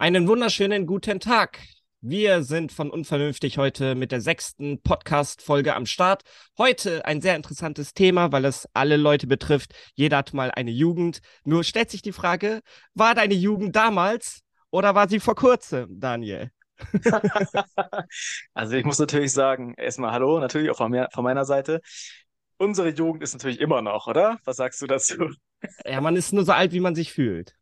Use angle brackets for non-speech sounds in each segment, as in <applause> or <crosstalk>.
Einen wunderschönen guten Tag. Wir sind von Unvernünftig heute mit der sechsten Podcast-Folge am Start. Heute ein sehr interessantes Thema, weil es alle Leute betrifft. Jeder hat mal eine Jugend. Nur stellt sich die Frage, war deine Jugend damals oder war sie vor kurzem, Daniel? <laughs> also ich muss natürlich sagen, erstmal Hallo, natürlich auch von, mir, von meiner Seite. Unsere Jugend ist natürlich immer noch, oder? Was sagst du dazu? Ja, man ist nur so alt, wie man sich fühlt.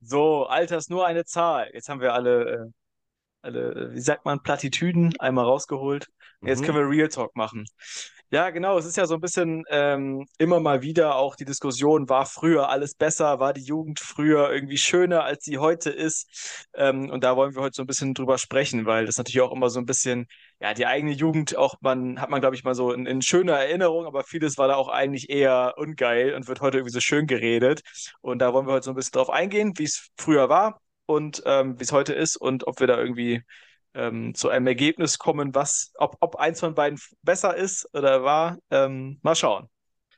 So, Alter ist nur eine Zahl. Jetzt haben wir alle, äh, alle, wie sagt man, Plattitüden einmal rausgeholt. Jetzt mhm. können wir Real Talk machen. Ja, genau. Es ist ja so ein bisschen ähm, immer mal wieder auch die Diskussion, war früher alles besser, war die Jugend früher irgendwie schöner, als sie heute ist. Ähm, und da wollen wir heute so ein bisschen drüber sprechen, weil das natürlich auch immer so ein bisschen, ja, die eigene Jugend auch, man hat man, glaube ich, mal so in, in schöner Erinnerung, aber vieles war da auch eigentlich eher ungeil und wird heute irgendwie so schön geredet. Und da wollen wir heute so ein bisschen drauf eingehen, wie es früher war und ähm, wie es heute ist und ob wir da irgendwie ähm, zu einem Ergebnis kommen, was, ob, ob eins von beiden besser ist oder war. Ähm, mal schauen.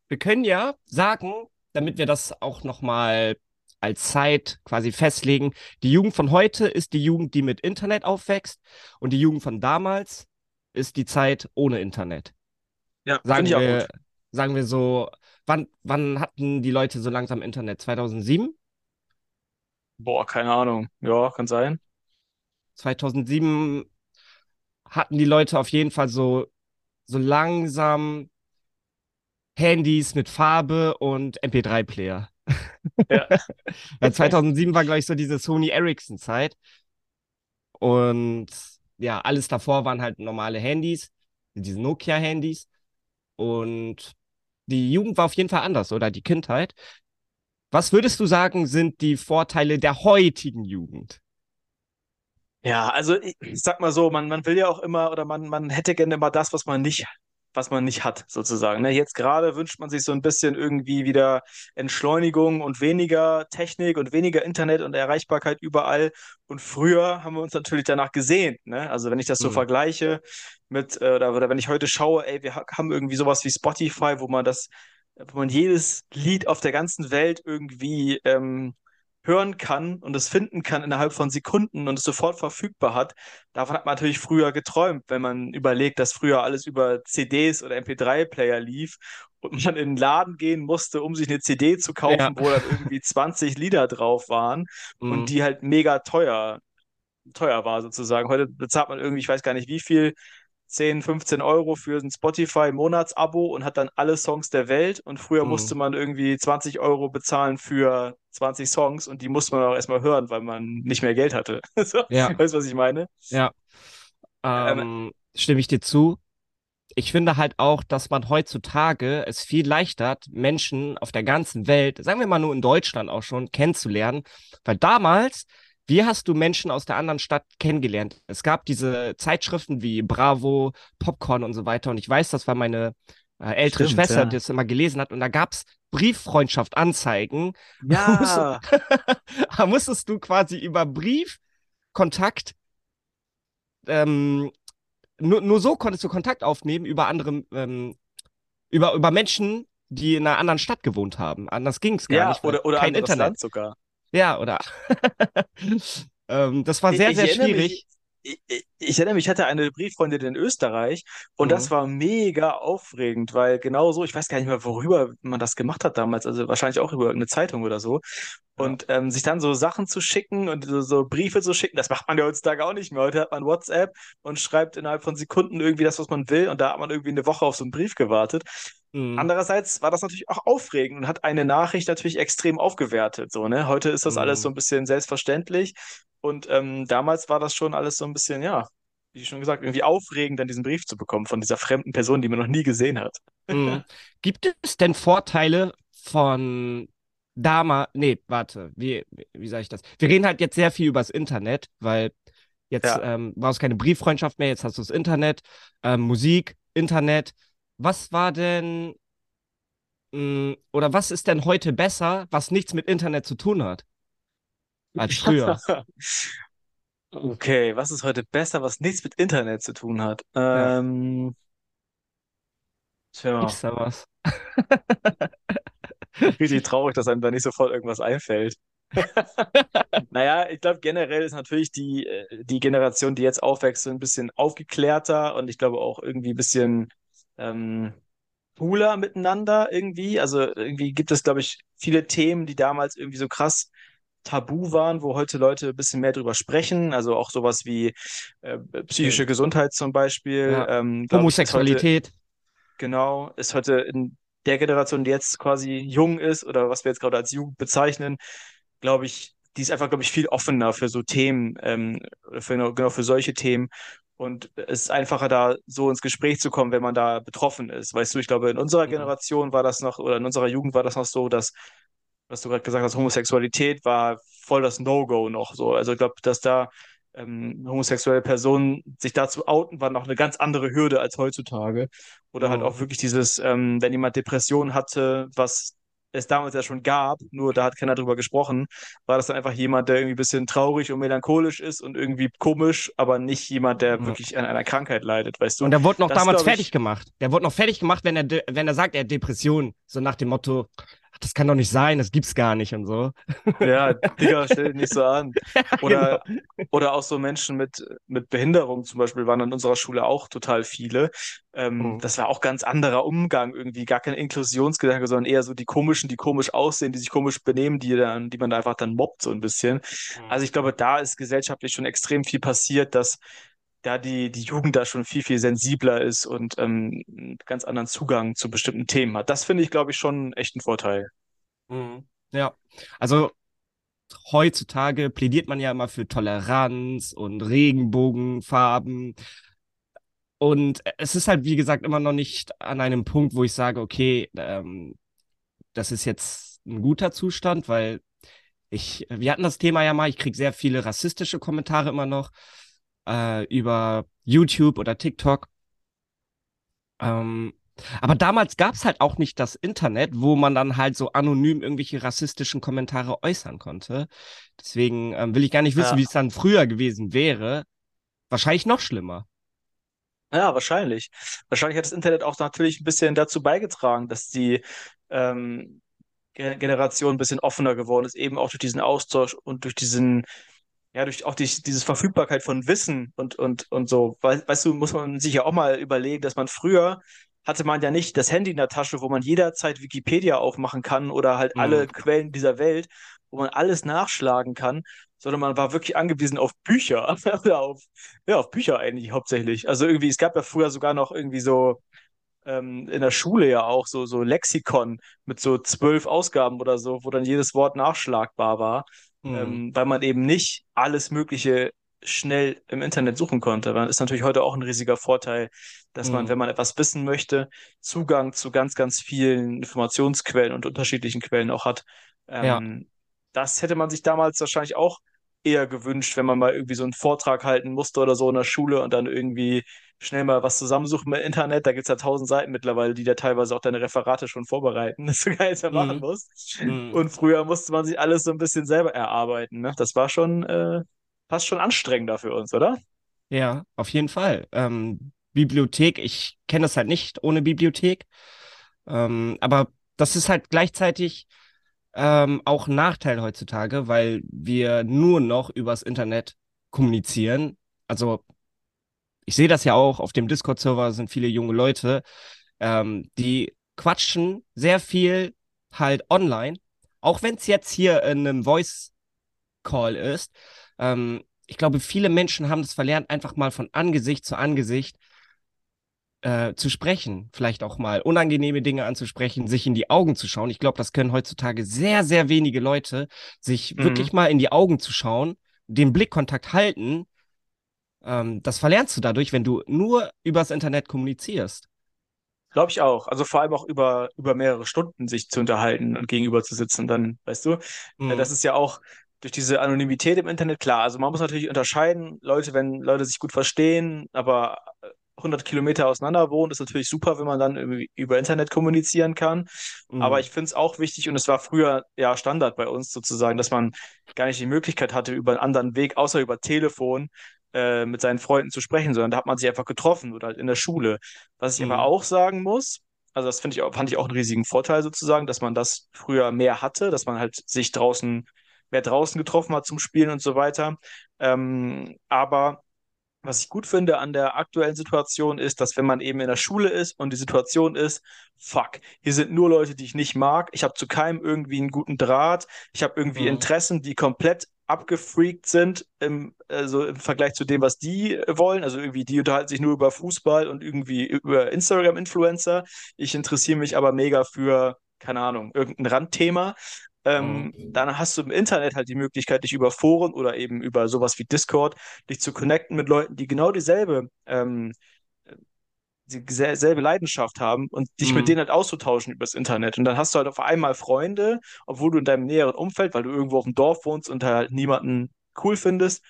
Wir können ja sagen, damit wir das auch nochmal als Zeit quasi festlegen, die Jugend von heute ist die Jugend, die mit Internet aufwächst und die Jugend von damals ist die Zeit ohne Internet. Ja, sagen ich wir, auch gut. Sagen wir so, wann, wann hatten die Leute so langsam Internet? 2007? Boah, keine Ahnung. Ja, kann sein. 2007 hatten die Leute auf jeden Fall so, so langsam Handys mit Farbe und MP3-Player. Ja. <laughs> Weil 2007 war, glaube ich, so diese Sony Ericsson-Zeit. Und ja, alles davor waren halt normale Handys, diese Nokia-Handys. Und die Jugend war auf jeden Fall anders, oder die Kindheit. Was würdest du sagen, sind die Vorteile der heutigen Jugend? Ja, also ich, ich sag mal so, man, man will ja auch immer oder man, man hätte gerne immer das, was man nicht, was man nicht hat, sozusagen. Ne? Jetzt gerade wünscht man sich so ein bisschen irgendwie wieder Entschleunigung und weniger Technik und weniger Internet und Erreichbarkeit überall. Und früher haben wir uns natürlich danach gesehen. Ne? Also wenn ich das so mhm. vergleiche mit, äh, oder, oder wenn ich heute schaue, ey, wir haben irgendwie sowas wie Spotify, wo man das, wo man jedes Lied auf der ganzen Welt irgendwie ähm, hören kann und es finden kann innerhalb von Sekunden und es sofort verfügbar hat. Davon hat man natürlich früher geträumt, wenn man überlegt, dass früher alles über CDs oder MP3-Player lief und man in den Laden gehen musste, um sich eine CD zu kaufen, ja. wo dann irgendwie <laughs> 20 Lieder drauf waren mhm. und die halt mega teuer teuer war sozusagen. Heute bezahlt man irgendwie, ich weiß gar nicht wie viel, 10, 15 Euro für ein Spotify-Monatsabo und hat dann alle Songs der Welt. Und früher mhm. musste man irgendwie 20 Euro bezahlen für 20 Songs und die musste man auch erstmal hören, weil man nicht mehr Geld hatte. <laughs> so, ja. Weißt du, was ich meine? Ja. Ähm, ähm, stimme ich dir zu. Ich finde halt auch, dass man heutzutage es viel leichter hat, Menschen auf der ganzen Welt, sagen wir mal nur in Deutschland auch schon, kennenzulernen. Weil damals wie hast du Menschen aus der anderen Stadt kennengelernt? Es gab diese Zeitschriften wie Bravo, Popcorn und so weiter. Und ich weiß, das war meine äh, ältere Stimmt, Schwester, ja. die das immer gelesen hat. Und da gab es Brieffreundschaft anzeigen. Ja. <laughs> da musstest du quasi über Briefkontakt, ähm, nur, nur so konntest du Kontakt aufnehmen über andere, ähm, über, über Menschen, die in einer anderen Stadt gewohnt haben. Anders ging es gar ja, nicht. Oder, oder kein Internet Land sogar. Ja, oder? <laughs> ähm, das war sehr, ich, sehr schwierig. Mich, ich, ich, erinnere mich, ich hatte eine Brieffreundin in Österreich und mhm. das war mega aufregend, weil genau so, ich weiß gar nicht mehr, worüber man das gemacht hat damals, also wahrscheinlich auch über irgendeine Zeitung oder so. Und ähm, sich dann so Sachen zu schicken und so, so, Briefe zu schicken, das macht man ja heutzutage auch nicht mehr. Heute hat man WhatsApp und schreibt innerhalb von Sekunden irgendwie das, was man will und da hat man irgendwie eine Woche auf so einen Brief gewartet. Mhm. Andererseits war das natürlich auch aufregend und hat eine Nachricht natürlich extrem aufgewertet. So, ne? Heute ist das mhm. alles so ein bisschen selbstverständlich und ähm, damals war das schon alles so ein bisschen, ja, wie schon gesagt, irgendwie aufregend, dann diesen Brief zu bekommen von dieser fremden Person, die man noch nie gesehen hat. Mhm. <laughs> Gibt es denn Vorteile von damals? Nee, warte, wie, wie sage ich das? Wir reden halt jetzt sehr viel über das Internet, weil jetzt ja. ähm, brauchst du keine Brieffreundschaft mehr, jetzt hast du das Internet, ähm, Musik, Internet. Was war denn mh, hm, oder was ist denn heute besser, was nichts mit Internet zu tun hat? Als früher. <laughs> Okay, was ist heute besser, was nichts mit Internet zu tun hat? Ja. Ähm, Gibt's da was? <laughs> Richtig traurig, dass einem da nicht sofort irgendwas einfällt. <laughs> Naja, ich glaube, generell ist natürlich die, äh, die Generation, die jetzt aufwächst, so ein bisschen aufgeklärter und ich glaube auch irgendwie ein bisschen ähm, cooler miteinander irgendwie. Also irgendwie gibt es, glaube ich, viele Themen, die damals irgendwie so krass tabu waren, wo heute Leute ein bisschen mehr drüber sprechen. Also auch sowas wie äh, psychische Gesundheit zum Beispiel, Ja. ähm, ich, ist heute Homosexualität. Genau, ist heute in der Generation, die jetzt quasi jung ist oder was wir jetzt gerade als Jugend bezeichnen, glaube ich, die ist einfach, glaube ich, viel offener für so Themen, ähm, für, genau genau für solche Themen. Und es ist einfacher, da so ins Gespräch zu kommen, wenn man da betroffen ist. Weißt du, ich glaube, in unserer Mhm. Generation war das noch, oder in unserer Jugend war das noch so, dass, was du gerade gesagt hast, Homosexualität war voll das No-Go noch so. Also ich glaube, dass da ähm, homosexuelle Personen sich dazu outen, war noch eine ganz andere Hürde als heutzutage. Oder halt auch Mhm. wirklich dieses, ähm, wenn jemand Depressionen hatte, was es damals ja schon gab, nur da hat keiner drüber gesprochen, war das dann einfach jemand, der irgendwie ein bisschen traurig und melancholisch ist und irgendwie komisch, aber nicht jemand, der Mhm. wirklich an einer Krankheit leidet, weißt du? Und er wurde noch Das damals fertig ich, gemacht. Der wurde noch fertig gemacht, wenn er, wenn er sagt, er hat Depressionen. So nach dem Motto, das kann doch nicht sein, das gibt's gar nicht und so. ja, <laughs> Digga, stell dich nicht so an. Ja, genau. Oder, oder auch so Menschen mit, mit Behinderung zum Beispiel waren an unserer Schule auch total viele. Ähm, Mhm. das war auch ganz anderer Umgang irgendwie, gar kein Inklusionsgedanke, sondern eher so die komischen, die komisch aussehen, die sich komisch benehmen, die dann, die man da einfach dann mobbt so ein bisschen. Also ich glaube, da ist gesellschaftlich schon extrem viel passiert, dass da die, die Jugend da schon viel, viel sensibler ist und ähm, einen ganz anderen Zugang zu bestimmten Themen hat. Das finde ich, glaube ich, schon echt ein Vorteil. Mhm. Ja, also heutzutage plädiert man ja immer für Toleranz und Regenbogenfarben. Und es ist halt, wie gesagt, immer noch nicht an einem Punkt, wo ich sage, okay, ähm, das ist jetzt ein guter Zustand, weil ich, wir hatten das Thema ja mal, ich kriege sehr viele rassistische Kommentare immer noch äh, über YouTube oder TikTok. Ähm, aber damals gab es halt auch nicht das Internet, wo man dann halt so anonym irgendwelche rassistischen Kommentare äußern konnte. Deswegen ähm, will ich gar nicht wissen, wie Ja, es dann früher gewesen wäre. Wahrscheinlich noch schlimmer. ja, wahrscheinlich. Wahrscheinlich hat das Internet auch natürlich ein bisschen dazu beigetragen, dass die ähm, Ge- Generation ein bisschen offener geworden ist, eben auch durch diesen Austausch und durch diesen, ja, durch auch die, diese Verfügbarkeit von Wissen und, und, und so. Weißt du, muss man sich ja auch mal überlegen, dass man früher hatte man ja nicht das Handy in der Tasche, wo man jederzeit Wikipedia aufmachen kann oder halt Hm, alle Quellen dieser Welt, wo man alles nachschlagen kann, sondern man war wirklich angewiesen auf Bücher <laughs> oder auf, ja, auf Bücher eigentlich hauptsächlich. Also irgendwie, es gab ja früher sogar noch irgendwie so ähm, in der Schule ja auch so, so Lexikon mit so zwölf Ausgaben oder so, wo dann jedes Wort nachschlagbar war, hm, ähm, weil man eben nicht alles Mögliche schnell im Internet suchen konnte. Das ist natürlich heute auch ein riesiger Vorteil, dass man, hm. wenn man etwas wissen möchte, Zugang zu ganz, ganz vielen Informationsquellen und unterschiedlichen Quellen auch hat. Ja, Ähm, das hätte man sich damals wahrscheinlich auch eher gewünscht, wenn man mal irgendwie so einen Vortrag halten musste oder so in der Schule und dann irgendwie schnell mal was zusammensuchen im Internet. Da gibt es ja tausend Seiten mittlerweile, die da teilweise auch deine Referate schon vorbereiten, <laughs> dass du gar nichts mehr machen hm, musst. hm. Und früher musste man sich alles so ein bisschen selber erarbeiten. Ne? Das war schon äh, fast schon anstrengender für uns, oder? Ja, auf jeden Fall. Ähm, Bibliothek, ich kenne das halt nicht ohne Bibliothek. Ähm, aber das ist halt gleichzeitig ähm, auch Nachteil heutzutage, weil wir nur noch übers Internet kommunizieren. Also ich sehe das ja auch, auf dem Discord-Server sind viele junge Leute, ähm, die quatschen sehr viel halt online, auch wenn es jetzt hier in einem Voice-Call ist. Ähm, ich glaube, viele Menschen haben es verlernt, einfach mal von Angesicht zu Angesicht äh, zu sprechen, vielleicht auch mal unangenehme Dinge anzusprechen, sich in die Augen zu schauen. Ich glaube, das können heutzutage sehr, sehr wenige Leute, sich Mhm. wirklich mal in die Augen zu schauen, den Blickkontakt halten. Ähm, das verlernst du dadurch, wenn du nur übers Internet kommunizierst. Glaube ich auch. Also vor allem auch über, über mehrere Stunden sich zu unterhalten und gegenüber zu sitzen, dann, weißt du, äh, Mhm. das ist ja auch durch diese Anonymität im Internet klar. Also man muss natürlich unterscheiden, Leute, wenn Leute sich gut verstehen, aber äh, 100 Kilometer auseinander wohnen, ist natürlich super, wenn man dann über Internet kommunizieren kann. Aber Mhm. ich finde es auch wichtig und es war früher ja Standard bei uns sozusagen, dass man gar nicht die Möglichkeit hatte, über einen anderen Weg, außer über Telefon, äh, mit seinen Freunden zu sprechen, sondern da hat man sich einfach getroffen oder halt in der Schule. Was ich aber Mhm. auch sagen muss, also das finde ich fand ich auch einen riesigen Vorteil sozusagen, dass man das früher mehr hatte, dass man halt sich draußen mehr draußen getroffen hat zum Spielen und so weiter. Ähm, aber was ich gut finde an der aktuellen Situation ist, dass wenn man eben in der Schule ist und die Situation ist, fuck, hier sind nur Leute, die ich nicht mag, ich habe zu keinem irgendwie einen guten Draht, ich habe irgendwie mhm. Interessen, die komplett abgefreakt sind im, also im Vergleich zu dem, was die wollen. Also irgendwie, die unterhalten sich nur über Fußball und irgendwie über Instagram-Influencer. Ich interessiere mich aber mega für, keine Ahnung, irgendein Randthema. Ähm, mhm. Dann hast du im Internet halt die Möglichkeit, dich über Foren oder eben über sowas wie Discord, dich zu connecten mit Leuten, die genau dieselbe, ähm, dieselbe Leidenschaft haben und dich mhm. mit denen halt auszutauschen übers Internet. Und dann hast du halt auf einmal Freunde, obwohl du in deinem näheren Umfeld, weil du irgendwo auf dem Dorf wohnst und halt niemanden cool findest,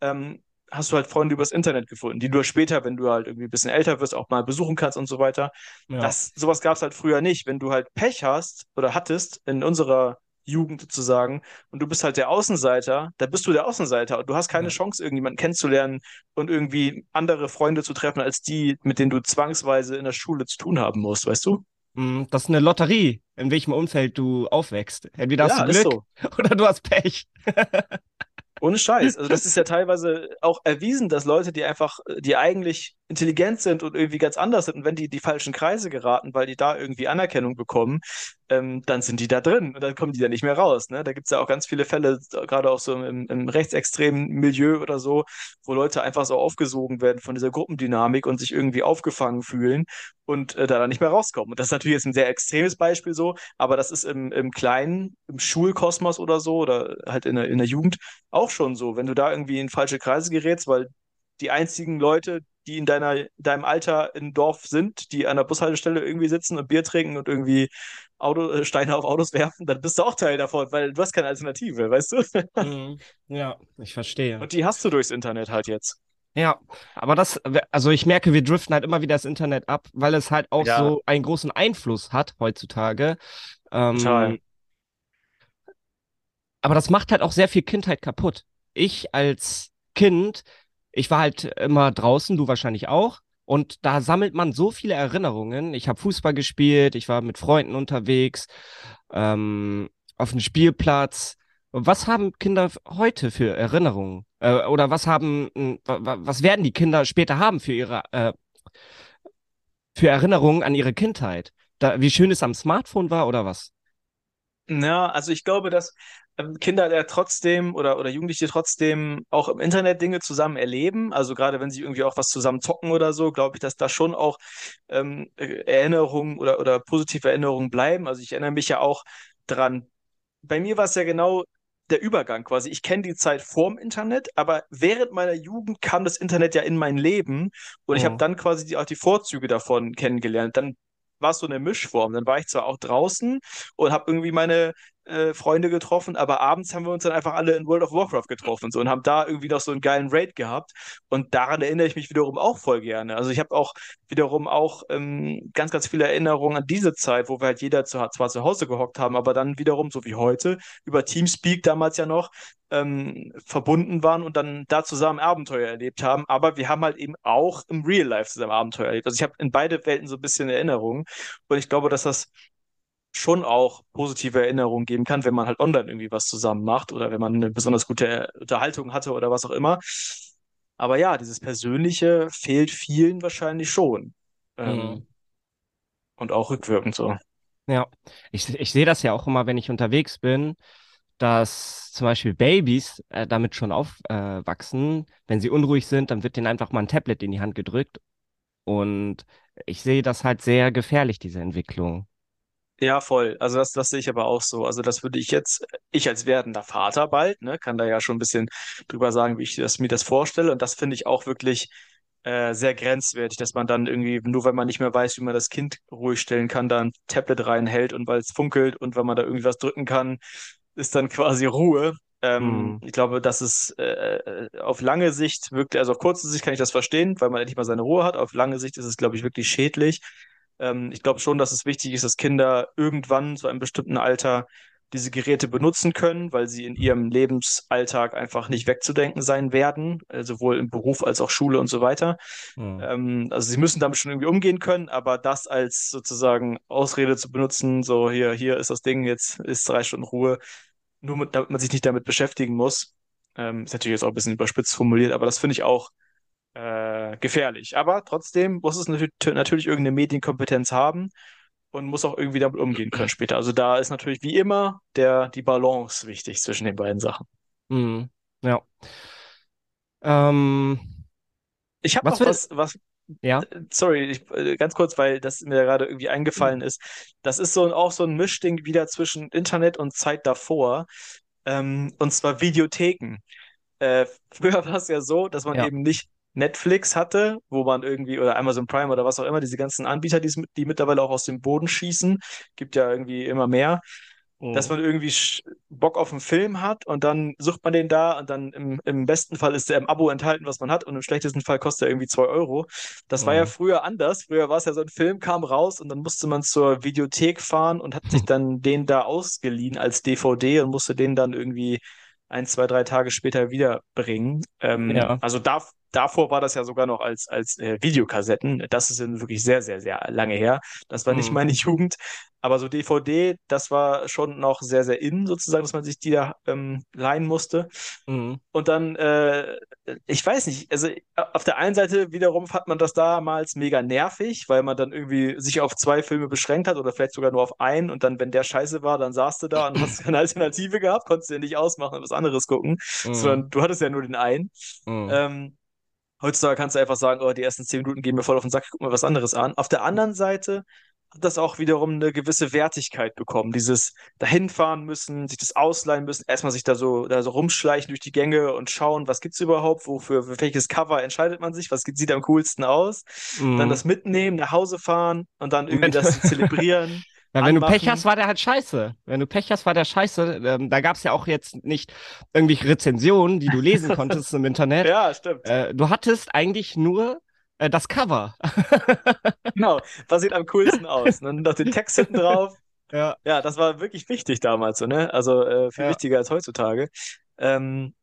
ähm, hast du halt Freunde übers Internet gefunden, die du später, wenn du halt irgendwie ein bisschen älter wirst, auch mal besuchen kannst und so weiter. Ja. Das, sowas gab es halt früher nicht. Wenn du halt Pech hast oder hattest in unserer Jugend sozusagen und du bist halt der Außenseiter, da bist du der Außenseiter und du hast keine. Chance, irgendjemanden kennenzulernen und irgendwie andere Freunde zu treffen, als die, mit denen du zwangsweise in der Schule zu tun haben musst, weißt du? Mm, das ist eine Lotterie, in welchem Umfeld du aufwächst. Entweder hast ja, du Glück so. <laughs> oder du hast Pech. Ohne Scheiß. Also das <laughs> ist ja teilweise auch erwiesen, dass Leute, die einfach, die eigentlich intelligent sind und irgendwie ganz anders sind und wenn die die falschen Kreise geraten, weil die da irgendwie Anerkennung bekommen, ähm, dann sind die da drin und dann kommen die da nicht mehr raus. Ne? Da gibt es ja auch ganz viele Fälle, gerade auch so im, im rechtsextremen Milieu oder so, wo Leute einfach so aufgesogen werden von dieser Gruppendynamik und sich irgendwie aufgefangen fühlen und äh, da dann nicht mehr rauskommen. Und das ist natürlich jetzt ein sehr extremes Beispiel so, aber das ist im, im Kleinen, im Schulkosmos oder so oder halt in der, in der Jugend auch schon so. Wenn du da irgendwie in falsche Kreise gerätst, weil die einzigen Leute, die in deiner, deinem Alter im Dorf sind, die an der Bushaltestelle irgendwie sitzen und Bier trinken und irgendwie Auto, äh, Steine auf Autos <laughs> werfen, dann bist du auch Teil davon, weil du hast keine Alternative, weißt du? Mhm. Ja, ich verstehe. Und die hast du durchs Internet halt jetzt. Ja, aber das, also ich merke, wir driften halt immer wieder das Internet ab, weil es halt auch ja. so einen großen Einfluss hat heutzutage. Ähm, Total. Aber das macht halt auch sehr viel Kindheit kaputt. Ich als Kind ich war halt immer draußen, du wahrscheinlich auch. Und da sammelt man so viele Erinnerungen. Ich habe Fußball gespielt, ich war mit Freunden unterwegs, ähm, auf dem Spielplatz. Was haben Kinder heute für Erinnerungen? Äh, oder was haben, was werden die Kinder später haben für ihre, äh, für Erinnerungen an ihre Kindheit? Da, wie schön es am Smartphone war oder was? Ja, also ich glaube, dass Kinder ja trotzdem oder, oder Jugendliche trotzdem auch im Internet Dinge zusammen erleben. Also gerade wenn sie irgendwie auch was zusammen zocken oder so, glaube ich, dass da schon auch ähm, Erinnerungen oder, oder positive Erinnerungen bleiben. Also ich erinnere mich ja auch dran. Bei mir war es ja genau der Übergang quasi. Ich kenne die Zeit vorm Internet, aber während meiner Jugend kam das Internet ja in mein Leben und oh. ich habe dann quasi die, auch die Vorzüge davon kennengelernt. Dann war es so eine Mischform. Dann war ich zwar auch draußen und habe irgendwie meine äh, Freunde getroffen, aber abends haben wir uns dann einfach alle in World of Warcraft getroffen so, und haben da irgendwie noch so einen geilen Raid gehabt. Und daran erinnere ich mich wiederum auch voll gerne. Also ich habe auch wiederum auch ähm, ganz, ganz viele Erinnerungen an diese Zeit, wo wir halt jeder zu, zwar zu Hause gehockt haben, aber dann wiederum, so wie heute, über Teamspeak damals ja noch, ähm, verbunden waren und dann da zusammen Abenteuer erlebt haben. Aber wir haben halt eben auch im Real Life zusammen Abenteuer erlebt. Also ich habe in beide Welten so ein bisschen Erinnerungen. Und ich glaube, dass das schon auch positive Erinnerungen geben kann, wenn man halt online irgendwie was zusammen macht oder wenn man eine besonders gute Unterhaltung hatte oder was auch immer. Aber ja, dieses Persönliche fehlt vielen wahrscheinlich schon. Ähm, mhm. Und auch rückwirkend so. Ja, ich, ich sehe das ja auch immer, wenn ich unterwegs bin, dass zum Beispiel Babys äh, damit schon aufwachsen. Äh, wenn sie unruhig sind, dann wird denen einfach mal ein Tablet in die Hand gedrückt. Und ich sehe das halt sehr gefährlich, diese Entwicklung. Ja, voll. Also das, das sehe ich aber auch so. Also das würde ich jetzt, ich als werdender Vater bald, ne, kann da ja schon ein bisschen drüber sagen, wie ich das, mir das vorstelle. Und das finde ich auch wirklich äh, sehr grenzwertig, dass man dann irgendwie, nur weil man nicht mehr weiß, wie man das Kind ruhig stellen kann, da ein Tablet reinhält und weil es funkelt und weil man da irgendwie was drücken kann, ist dann quasi Ruhe. Ähm, hm. Ich glaube, dass es äh, äh, auf lange Sicht wirklich, also auf kurze Sicht kann ich das verstehen, weil man endlich mal seine Ruhe hat. Auf lange Sicht ist es, glaube ich, wirklich schädlich. Ähm, ich glaube schon, dass es wichtig ist, dass Kinder irgendwann zu einem bestimmten Alter diese Geräte benutzen können, weil sie in ihrem Lebensalltag einfach nicht wegzudenken sein werden, äh, sowohl im Beruf als auch Schule und so weiter. Mhm. Ähm, also sie müssen damit schon irgendwie umgehen können, aber das als sozusagen Ausrede zu benutzen, so hier, hier ist das Ding, jetzt ist drei Stunden Ruhe, nur mit, damit man sich nicht damit beschäftigen muss. Ähm, ist natürlich jetzt auch ein bisschen überspitzt formuliert, aber das finde ich auch äh, gefährlich. Aber trotzdem muss es natürlich, natürlich irgendeine Medienkompetenz haben und muss auch irgendwie damit umgehen können <clears throat> später. Also da ist natürlich wie immer der, die Balance wichtig zwischen den beiden Sachen. Mhm. Ja. Ähm, Ich habe was noch was, was, ja. sorry, ich, äh, ganz kurz, weil das mir gerade irgendwie eingefallen ist. Das ist so auch so ein Mischding wieder zwischen Internet und Zeit davor. Ähm, und zwar Videotheken. Äh, <laughs> früher war es ja so, dass man Ja. eben nicht Netflix hatte, wo man irgendwie, oder Amazon Prime oder was auch immer, diese ganzen Anbieter, die, die mittlerweile auch aus dem Boden schießen, gibt ja irgendwie immer mehr, dass Mhm. man irgendwie Bock auf einen Film hat und dann sucht man den da und dann im, im besten Fall ist der im Abo enthalten, was man hat und im schlechtesten Fall kostet er irgendwie 2 Euro. Das war ja Mhm. früher anders. Früher war es ja so, ein Film kam raus und dann musste man zur Videothek fahren und hat sich dann den da ausgeliehen als DVD und musste den dann irgendwie ein, zwei, drei Tage später wiederbringen. Ähm, Ja. also da, davor war das ja sogar noch als, als äh, Videokassetten. Das ist wirklich sehr, sehr, sehr lange her. Das war nicht Mhm. meine <laughs> Jugend. Aber so DVD, das war schon noch sehr, sehr in, sozusagen, dass man sich die da ähm, leihen musste. Mhm. Und dann, äh, ich weiß nicht, also auf der einen Seite wiederum fand man das damals mega nervig, weil man dann irgendwie sich auf zwei Filme beschränkt hat oder vielleicht sogar nur auf einen und dann, wenn der scheiße war, dann saßt du da und hast <clears throat> keine Alternative gehabt, konntest dir nicht ausmachen und was anderes gucken, Mhm. sondern du hattest ja nur den einen. Mhm. Ähm, heutzutage kannst du einfach sagen, oh, die ersten zehn Minuten gehen mir voll auf den Sack, guck mal was anderes an. Auf der anderen Seite hat das auch wiederum eine gewisse Wertigkeit bekommen. Dieses dahinfahren müssen, sich das ausleihen müssen, erstmal sich da so, da so rumschleichen durch die Gänge und schauen, was gibt's überhaupt, wofür, für welches Cover entscheidet man sich, was sieht am coolsten aus. Dann Mhm. das mitnehmen, nach Hause fahren und dann irgendwie das <laughs> zelebrieren, ja, wenn du Pech anmachen. hast, war der halt scheiße. Wenn du Pech hast, war der scheiße. Ähm, da gab es ja auch jetzt nicht irgendwelche Rezensionen, die du lesen <laughs> konntest im Internet. Ja, stimmt. Äh, du hattest eigentlich nur äh, das Cover. <laughs> Genau. Was sieht am coolsten aus? Dann noch den Text hinten drauf. Ja. Ja, das war wirklich wichtig damals, so, ne? Also äh, viel Ja. wichtiger als heutzutage. Ähm,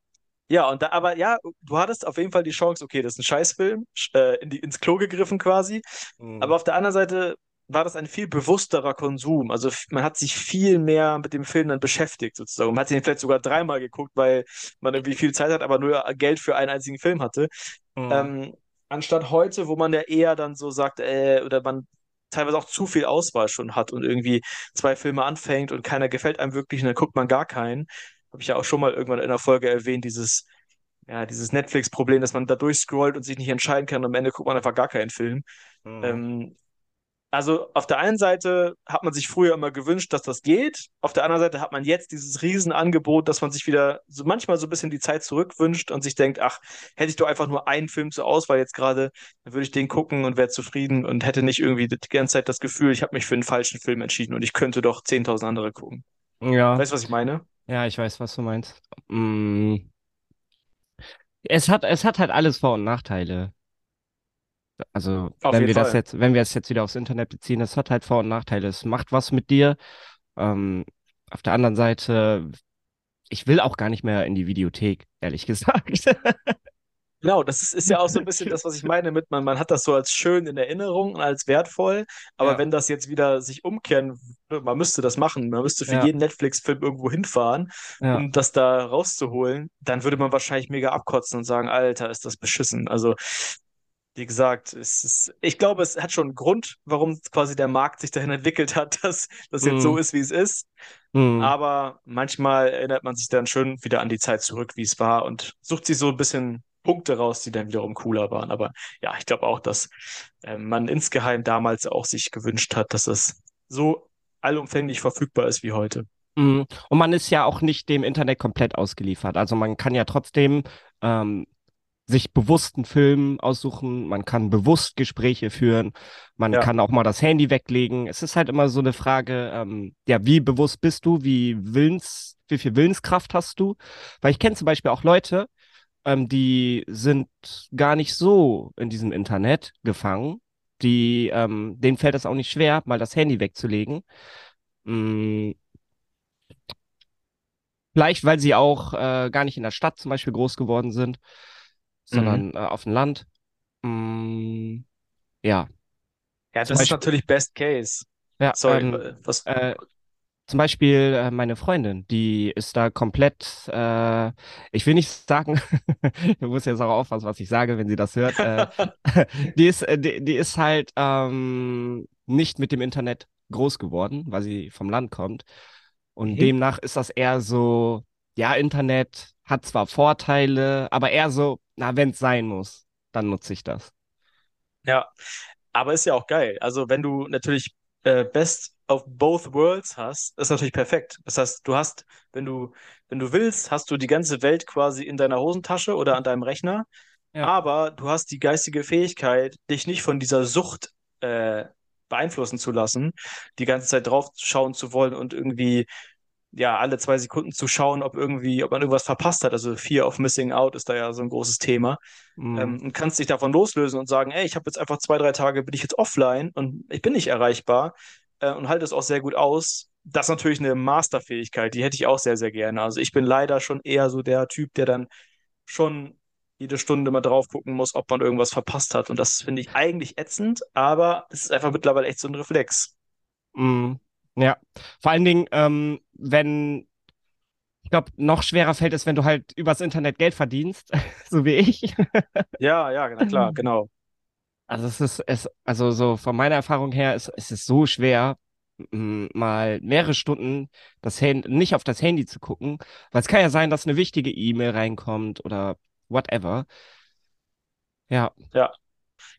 ja, und da, aber ja, du hattest auf jeden Fall die Chance, okay, das ist ein Scheißfilm, sch- äh, in die, ins Klo gegriffen quasi. Mhm. Aber auf der anderen Seite war das ein viel bewussterer Konsum. Also man hat sich viel mehr mit dem Film dann beschäftigt, sozusagen. Man hat ihn vielleicht sogar dreimal geguckt, weil man irgendwie viel Zeit hat, aber nur Geld für einen einzigen Film hatte. Mhm. Ähm, anstatt heute, wo man ja eher dann so sagt, äh, oder man teilweise auch zu viel Auswahl schon hat und irgendwie zwei Filme anfängt und keiner gefällt einem wirklich und dann guckt man gar keinen. Habe ich ja auch schon mal irgendwann in einer Folge erwähnt, dieses, ja, dieses Netflix-Problem, dass man da durchscrollt und sich nicht entscheiden kann und am Ende guckt man einfach gar keinen Film. Mhm. Ähm, also auf der einen Seite hat man sich früher immer gewünscht, dass das geht. Auf der anderen Seite hat man jetzt dieses Riesenangebot, dass man sich wieder so manchmal so ein bisschen die Zeit zurückwünscht und sich denkt, ach, hätte ich doch einfach nur einen Film zur Auswahl jetzt gerade, dann würde ich den gucken und wäre zufrieden und hätte nicht irgendwie die ganze Zeit das Gefühl, ich habe mich für einen falschen Film entschieden und ich könnte doch 10.000 andere gucken. Ja. Weißt du, was ich meine? Ja, ich weiß, was du meinst. Mm. Es hat, es hat halt alles Vor- und Nachteile. Also, Auf wenn wir das Fall. jetzt, wenn wir es jetzt wieder aufs Internet beziehen, es hat halt Vor- und Nachteile. Es macht was mit dir. Ähm, auf der anderen Seite, ich will auch gar nicht mehr in die Videothek, ehrlich <laughs> gesagt. Genau, das ist, ist ja auch so ein bisschen das, was ich meine mit, man, man hat das so als schön in Erinnerung und als wertvoll, aber Ja. wenn das jetzt wieder sich umkehren, würde, man müsste das machen, man müsste für Ja. jeden Netflix-Film irgendwo hinfahren, Ja. um das da rauszuholen, dann würde man wahrscheinlich mega abkotzen und sagen, Alter, ist das beschissen. Also, wie gesagt, es ist, ich glaube, es hat schon einen Grund, warum quasi der Markt sich dahin entwickelt hat, <laughs> dass das jetzt so Mhm. ist, wie es ist. Hm. Aber manchmal erinnert man sich dann schön wieder an die Zeit zurück, wie es war und sucht sich so ein bisschen Punkte raus, die dann wiederum cooler waren. Aber ja, ich glaube auch, dass äh, man insgeheim damals auch sich gewünscht hat, dass es so allumfänglich verfügbar ist wie heute. Mm. Und man ist ja auch nicht dem Internet komplett ausgeliefert. Also man kann ja trotzdem ähm, sich bewussten Film aussuchen, man kann bewusst Gespräche führen, man Ja. kann auch mal das Handy weglegen. Es ist halt immer so eine Frage, ähm, ja, wie bewusst bist du, wie Willens, wie viel Willenskraft hast du? Weil ich kenne zum Beispiel auch Leute, ähm, die sind gar nicht so in diesem Internet gefangen. Die, ähm, denen fällt es auch nicht schwer, mal das Handy wegzulegen. Mm, Vielleicht, weil sie auch äh, gar nicht in der Stadt zum Beispiel groß geworden sind, sondern äh, auf dem Land. Mm, ja, Ja, Zum das ist Beispiel- natürlich Best Case. ja. Sorry, ähm, äh, was? äh, zum Beispiel äh, meine Freundin, die ist da komplett, äh, ich will nicht sagen, <laughs> ich muss jetzt auch aufpassen, was ich sage, wenn sie das hört. Äh, <laughs> die ist, äh, die, die ist halt ähm, nicht mit dem Internet groß geworden, weil sie vom Land kommt. Und Mhm. demnach ist das eher so, ja, Internet hat zwar Vorteile, aber eher so, na, wenn es sein muss, dann nutze ich das. Ja, aber ist ja auch geil. Also wenn du natürlich äh, Best of both worlds hast, ist natürlich perfekt. Das heißt, du hast, wenn du, wenn du willst, hast du die ganze Welt quasi in deiner Hosentasche oder an deinem Rechner, Ja. aber du hast die geistige Fähigkeit, dich nicht von dieser Sucht äh, beeinflussen zu lassen, die ganze Zeit drauf schauen zu wollen und irgendwie ja alle zwei Sekunden zu schauen, ob irgendwie, ob man irgendwas verpasst hat. Also Fear of Missing Out ist da ja so ein großes Thema Mm, ähm, und kannst dich davon loslösen und sagen, ey, ich habe jetzt einfach zwei, drei Tage, bin ich jetzt offline und ich bin nicht erreichbar äh, und halte es auch sehr gut aus. Das ist natürlich eine Masterfähigkeit, die hätte ich auch sehr, sehr gerne. Also ich bin leider schon eher so der Typ, der dann schon jede Stunde mal drauf gucken muss, ob man irgendwas verpasst hat. Und das finde ich eigentlich ätzend, aber es ist einfach mittlerweile echt so ein Reflex. mm, ja. Vor allen Dingen, ähm, wenn, ich glaube, noch schwerer fällt es, wenn du halt übers Internet Geld verdienst, <laughs> so wie ich. Ja, ja, na klar, <laughs> genau. Also es ist, es, also so von meiner Erfahrung her, ist, es ist so schwer, mal mehrere Stunden das Handy, nicht auf das Handy zu gucken, weil es kann ja sein, dass eine wichtige E-Mail reinkommt oder whatever. Ja. Ja.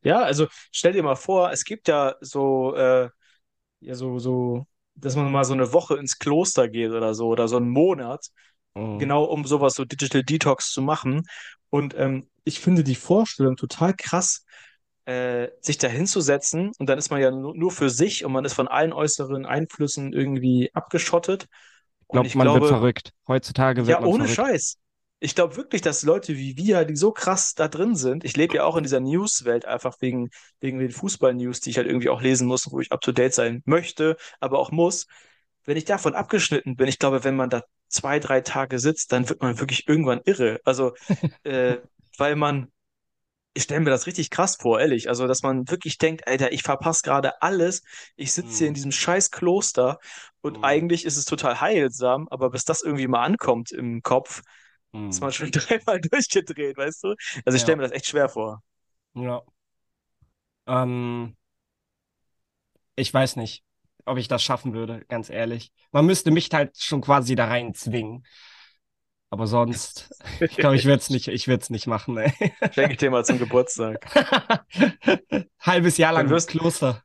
Ja, also stell dir mal vor, es gibt ja so, äh, ja, so, so, dass man mal so eine Woche ins Kloster geht oder so, oder so einen Monat, Mm, genau um sowas so Digital Detox zu machen. Und ähm, ich finde die Vorstellung total krass, äh, sich da hinzusetzen und dann ist man ja nur, nur für sich und man ist von allen äußeren Einflüssen irgendwie abgeschottet. Ich glaube, ich man wird glaube, verrückt. Heutzutage wird ja, man ohne verrückt. Scheiß. Ich glaube wirklich, dass Leute wie wir, die so krass da drin sind, ich lebe ja auch in dieser News-Welt einfach wegen, wegen den Fußball-News, die ich halt irgendwie auch lesen muss, wo ich up-to-date sein möchte, aber auch muss. Wenn ich davon abgeschnitten bin, ich glaube, wenn man da zwei, drei Tage sitzt, dann wird man wirklich irgendwann irre. Also, <laughs> äh, weil man, ich stelle mir das richtig krass vor, ehrlich. Also, dass man wirklich denkt, Alter, ich verpasse gerade alles. Ich sitze hier in Mm, diesem scheiß Kloster und mm, eigentlich ist es total heilsam, aber bis das irgendwie mal ankommt im Kopf, ist mm. man schon <laughs> dreimal durchgedreht, weißt du? Also, ich stelle Ja, mir das echt schwer vor. ja. Ähm, ich weiß nicht, ob ich das schaffen würde, ganz ehrlich. Man müsste mich halt schon quasi da rein zwingen. Aber sonst, ich glaube, ich würde es nicht, ich würde es nicht machen, ey. Schenke ich dir mal zum Geburtstag. <laughs> Halbes Jahr lang wirst Kloster.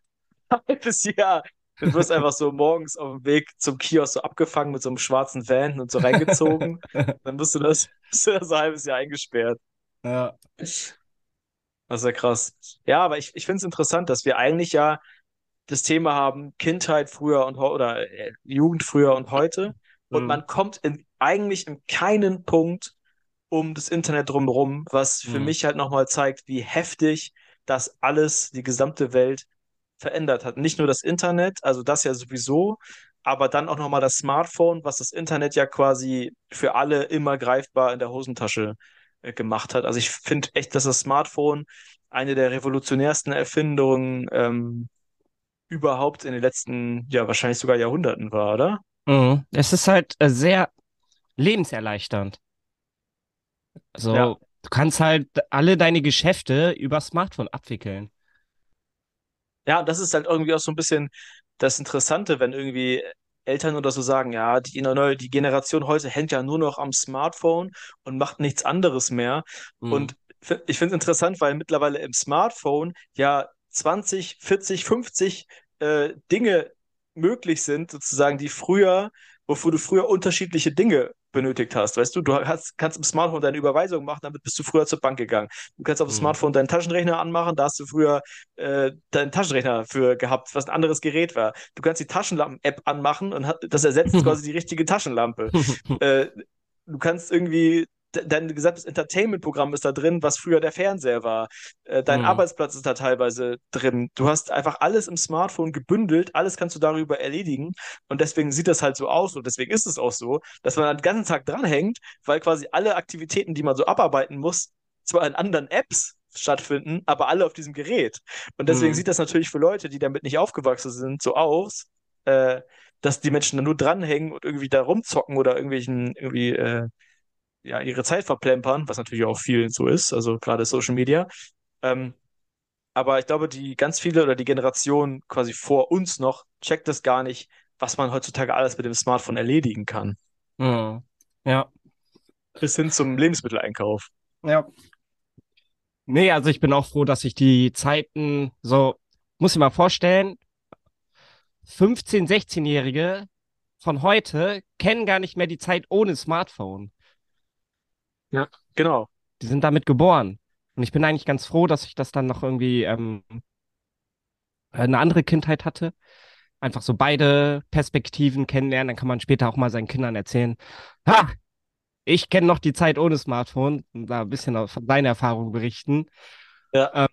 <laughs> halbes Jahr. Du wirst einfach so morgens auf dem Weg zum Kiosk so abgefangen mit so einem schwarzen Van und so reingezogen. <laughs> Dann bist du das, bist du das ein halbes Jahr eingesperrt. Ja. Das ist ja krass. Ja, aber ich, ich finde es interessant, dass wir eigentlich ja das Thema haben, Kindheit früher und oder äh, Jugend früher und heute. Und Mm, man kommt in, eigentlich in keinen Punkt um das Internet drumherum, was für mm, mich halt nochmal zeigt, wie heftig das alles, die gesamte Welt verändert hat. Nicht nur das Internet, also das ja sowieso, aber dann auch nochmal das Smartphone, was das Internet ja quasi für alle immer greifbar in der Hosentasche äh, gemacht hat. Also ich finde echt, dass das Smartphone eine der revolutionärsten Erfindungen ähm, überhaupt in den letzten, ja, wahrscheinlich sogar Jahrhunderten war, oder? mm. Es ist halt äh, sehr lebenserleichternd. Ja. Also, du kannst halt alle deine Geschäfte über Smartphone abwickeln. Ja, das ist halt irgendwie auch so ein bisschen das Interessante, wenn irgendwie Eltern oder so sagen, ja, die neue, die Generation heute hängt ja nur noch am Smartphone und macht nichts anderes mehr. Mm, Und ich finde es interessant, weil mittlerweile im Smartphone ja 20, 40, 50 äh, Dinge möglich sind, sozusagen, die früher, wofür du früher unterschiedliche Dinge benötigt hast. Weißt du, du hast, kannst im Smartphone deine Überweisung machen, damit bist du früher zur Bank gegangen. Du kannst auf dem mm, Smartphone deinen Taschenrechner anmachen, da hast du früher äh, deinen Taschenrechner für gehabt, was ein anderes Gerät war. Du kannst die Taschenlampen-App anmachen und hat, das ersetzt <laughs> quasi die richtige Taschenlampe. <laughs> Äh, du kannst irgendwie, dein gesamtes Entertainment-Programm ist da drin, was früher der Fernseher war. Äh, dein mm, Arbeitsplatz ist da teilweise drin. Du hast einfach alles im Smartphone gebündelt, alles kannst du darüber erledigen und deswegen sieht das halt so aus und deswegen ist es auch so, dass man den ganzen Tag dranhängt, weil quasi alle Aktivitäten, die man so abarbeiten muss, zwar in anderen Apps stattfinden, aber alle auf diesem Gerät. Und deswegen mm, sieht das natürlich für Leute, die damit nicht aufgewachsen sind, so aus, äh, dass die Menschen da nur dranhängen und irgendwie da rumzocken oder irgendwelchen, irgendwie, äh, ja, ihre Zeit verplempern, was natürlich auch viel so ist, also gerade Social Media. Ähm, aber ich glaube, die ganz viele oder die Generation quasi vor uns noch checkt das gar nicht, was man heutzutage alles mit dem Smartphone erledigen kann. Mhm. Ja. Bis hin zum Lebensmitteleinkauf. Ja. Nee, also ich bin auch froh, dass ich die Zeiten so, muss ich mal vorstellen, 15-, 16-Jährige von heute kennen gar nicht mehr die Zeit ohne Smartphone. Ja, genau. Die sind damit geboren. Und ich bin eigentlich ganz froh, dass ich das dann noch irgendwie ähm, eine andere Kindheit hatte. Einfach so beide Perspektiven kennenlernen, dann kann man später auch mal seinen Kindern erzählen, ha, ich kenne noch die Zeit ohne Smartphone und da ein bisschen von deiner Erfahrung berichten. Ja.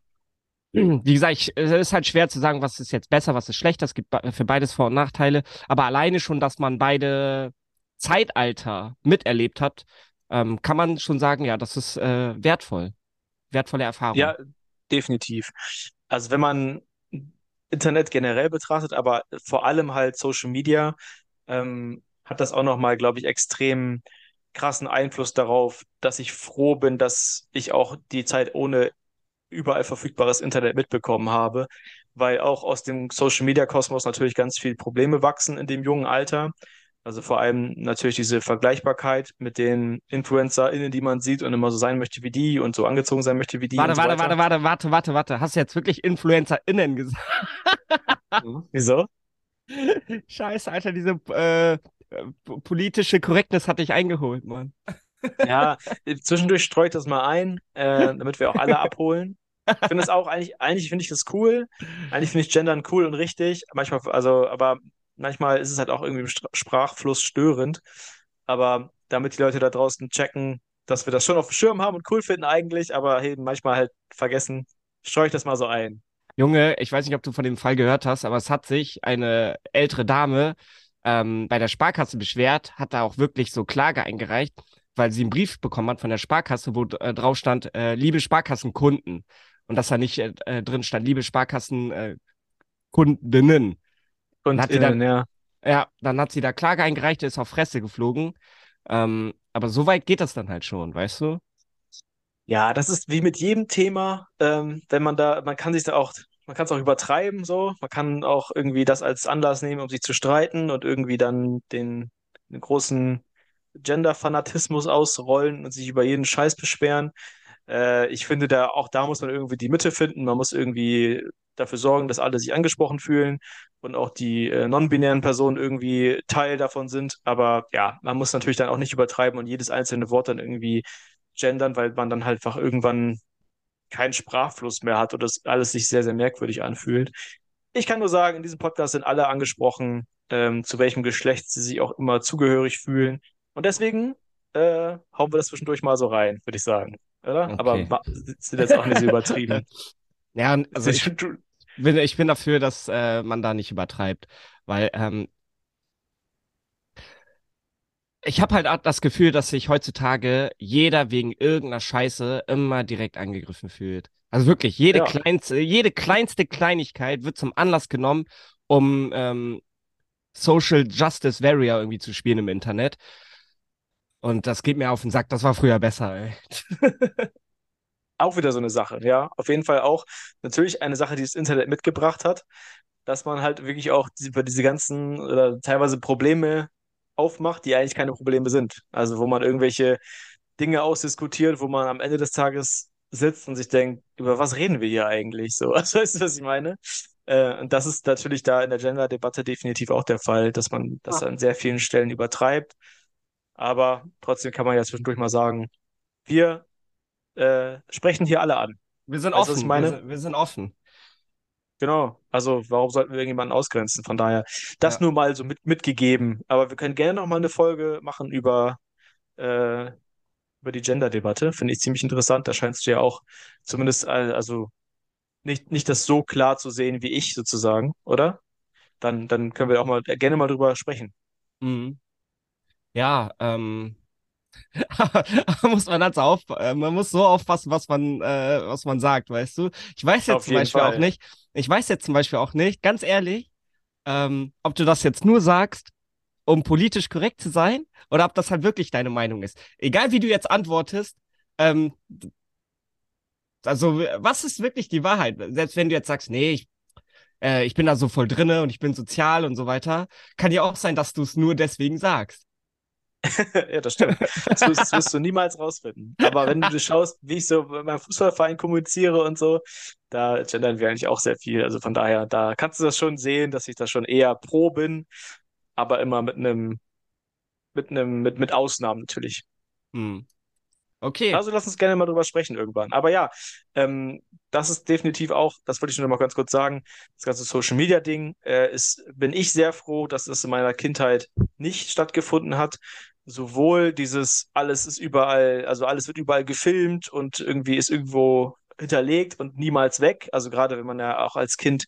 Ähm, wie gesagt, ich, es ist halt schwer zu sagen, was ist jetzt besser, was ist schlechter. Es gibt für beides Vor- und Nachteile. Aber alleine schon, dass man beide Zeitalter miterlebt hat, ähm, kann man schon sagen, ja, das ist äh, wertvoll. Wertvolle Erfahrung. Ja, definitiv. Also wenn man Internet generell betrachtet, aber vor allem halt Social Media, ähm, hat das auch nochmal, glaube ich, extrem krassen Einfluss darauf, dass ich froh bin, dass ich auch die Zeit ohne überall verfügbares Internet mitbekommen habe, weil auch aus dem Social Media Kosmos natürlich ganz viele Probleme wachsen in dem jungen Alter. Also vor allem natürlich diese Vergleichbarkeit mit den InfluencerInnen, die man sieht und immer so sein möchte wie die und so angezogen sein möchte wie die. Warte, so warte, warte, warte, warte, warte, warte. Hast du jetzt wirklich InfluencerInnen gesagt? Mhm. Wieso? Scheiße, Alter, diese äh, politische Korrektness hat dich eingeholt, Mann. Ja, zwischendurch streue ich das mal ein, äh, damit wir auch alle abholen. Ich finde es auch eigentlich, eigentlich finde ich das cool. Eigentlich finde ich Gendern cool und richtig. Manchmal, also, aber manchmal ist es halt auch irgendwie im Sprachfluss störend. Aber damit die Leute da draußen checken, dass wir das schon auf dem Schirm haben und cool finden eigentlich, aber hey, manchmal halt vergessen, streue ich das mal so ein. Junge, ich weiß nicht, ob du von dem Fall gehört hast, aber es hat sich eine ältere Dame ähm, bei der Sparkasse beschwert, hat da auch wirklich so Klage eingereicht, weil sie einen Brief bekommen hat von der Sparkasse, wo äh, drauf stand, äh, liebe Sparkassenkunden. Und dass da nicht äh, äh, drin stand, liebe Sparkassenkundinnen. Äh. Und Hat sie dann- innen, ja. Ja, dann hat sie da Klage eingereicht, ist auf Fresse geflogen. Ähm, aber so weit geht das dann halt schon, weißt du? Ja, das ist wie mit jedem Thema, ähm, wenn man da, man kann sich da auch, man kann es auch übertreiben, so, man kann auch irgendwie das als Anlass nehmen, um sich zu streiten und irgendwie dann den, den großen Gender-Fanatismus ausrollen und sich über jeden Scheiß beschweren. Äh, ich finde da, auch da muss man irgendwie die Mitte finden, man muss irgendwie dafür sorgen, dass alle sich angesprochen fühlen und auch die äh, non-binären Personen irgendwie Teil davon sind. Aber ja, man muss natürlich dann auch nicht übertreiben und jedes einzelne Wort dann irgendwie gendern, weil man dann halt einfach irgendwann keinen Sprachfluss mehr hat und das alles sich sehr, sehr merkwürdig anfühlt. Ich kann nur sagen, in diesem Podcast sind alle angesprochen, ähm, zu welchem Geschlecht sie sich auch immer zugehörig fühlen. Und deswegen äh, hauen wir das zwischendurch mal so rein, würde ich sagen. Oder? Okay. Aber sind jetzt auch nicht so übertrieben. <laughs> Ja, also ich, du, bin, ich bin dafür, dass äh, man da nicht übertreibt, weil ähm, ich habe halt das Gefühl, dass sich heutzutage jeder wegen irgendeiner Scheiße immer direkt angegriffen fühlt. Also wirklich, jede Ja. kleinste, jede kleinste Kleinigkeit wird zum Anlass genommen, um ähm, Social Justice Warrior irgendwie zu spielen im Internet. Und das geht mir auf den Sack, das war früher besser, ey. <laughs> auch wieder so eine Sache, ja. Auf jeden Fall auch natürlich eine Sache, die das Internet mitgebracht hat, dass man halt wirklich auch über diese ganzen oder teilweise Probleme aufmacht, die eigentlich keine Probleme sind. Also wo man irgendwelche Dinge ausdiskutiert, wo man am Ende des Tages sitzt und sich denkt, über was reden wir hier eigentlich so? <laughs> Also, weißt du, was ich meine? Äh, und das ist natürlich da in der Gender-Debatte definitiv auch der Fall, dass man das an sehr vielen Stellen übertreibt. Aber trotzdem kann man ja zwischendurch mal sagen, wir äh, sprechen hier alle an. Wir sind was offen, ich meine? Wir, sind, wir sind offen. Genau. Also warum sollten wir irgendjemanden ausgrenzen? Von daher, das Ja. nur mal so mit, mitgegeben. Aber wir können gerne noch mal eine Folge machen über, äh, über die Gender-Debatte. Finde ich ziemlich interessant. Da scheinst du ja auch zumindest, äh, also nicht, nicht das so klar zu sehen wie ich sozusagen, oder? Dann, dann können wir auch mal äh, gerne mal drüber sprechen. Mhm. Ja, ähm, <laughs> muss man so auf, äh, man muss so aufpassen, was man, äh, was man sagt, weißt du? Ich weiß jetzt Auf zum Beispiel auch Fall. nicht, ich weiß jetzt zum Beispiel auch nicht, ganz ehrlich, ähm, ob du das jetzt nur sagst, um politisch korrekt zu sein, oder ob das halt wirklich deine Meinung ist. Egal wie du jetzt antwortest, ähm, also was ist wirklich die Wahrheit? Selbst wenn du jetzt sagst, nee, ich, äh, ich bin da so voll drinne und ich bin sozial und so weiter, kann ja auch sein, dass du es nur deswegen sagst. <laughs> ja, das stimmt. Das wirst, das wirst, du niemals rausfinden. Aber wenn du schaust, wie ich so mit meinem Fußballverein kommuniziere und so, da gendern wir eigentlich auch sehr viel. Also von daher, da kannst du das schon sehen, dass ich da schon eher pro bin, aber immer mit einem, mit einem, mit, mit Ausnahmen natürlich. Hm. Okay. Also lass uns gerne mal drüber sprechen irgendwann. Aber ja, ähm, das ist definitiv auch, das wollte ich nur noch mal ganz kurz sagen, das ganze Social Media Ding äh, ist, bin ich sehr froh, dass das in meiner Kindheit nicht stattgefunden hat sowohl dieses alles ist überall, also alles wird überall gefilmt und irgendwie ist irgendwo hinterlegt und niemals weg. Also gerade wenn man ja auch als Kind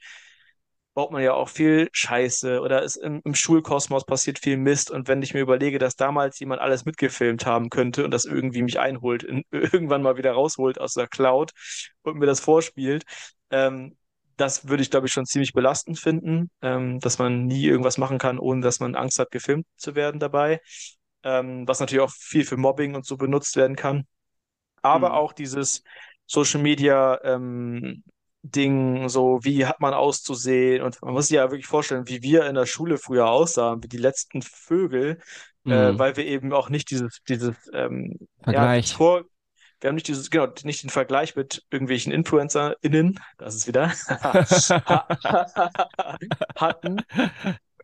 baut man ja auch viel Scheiße oder ist im, im, Schulkosmos passiert viel Mist. Und wenn ich mir überlege, dass damals jemand alles mitgefilmt haben könnte und das irgendwie mich einholt, in, <laughs> irgendwann mal wieder rausholt aus der Cloud und mir das vorspielt, ähm, das würde ich, glaube ich, schon ziemlich belastend finden, ähm, dass man nie irgendwas machen kann, ohne dass man Angst hat, gefilmt zu werden dabei ähm, was natürlich auch viel für Mobbing und so benutzt werden kann. Aber mhm. auch dieses Social Media ähm, Ding, so wie hat man auszusehen und man muss sich ja wirklich vorstellen, wie wir in der Schule früher aussahen, wie die letzten Vögel, äh, mhm. äh, weil wir eben auch nicht dieses, dieses ähm, Vergleich. Ja, vor, wir haben nicht dieses, genau, nicht den Vergleich mit irgendwelchen InfluencerInnen, das ist wieder, <laughs> hatten,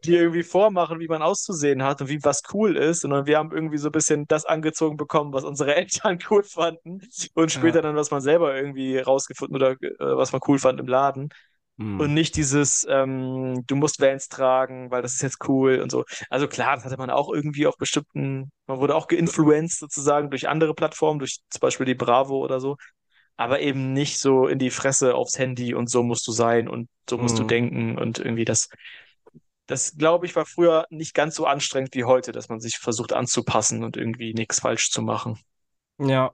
die irgendwie vormachen, wie man auszusehen hat und wie was cool ist, sondern wir haben irgendwie so ein bisschen das angezogen bekommen, was unsere <laughs> Eltern cool fanden und später ja. dann, was man selber irgendwie rausgefunden oder äh, was man cool fand im Laden. Hm. Und nicht dieses, ähm, du musst Vans tragen, weil das ist jetzt cool und so. Also klar, das hatte man auch irgendwie auf bestimmten, man wurde auch geinfluenced sozusagen durch andere Plattformen, durch zum Beispiel die Bravo oder so aber eben nicht so in die Fresse aufs Handy und so musst du sein und so musst mhm. du denken und irgendwie das, das, glaube ich, war früher nicht ganz so anstrengend wie heute, dass man sich versucht anzupassen und irgendwie nichts falsch zu machen. Ja.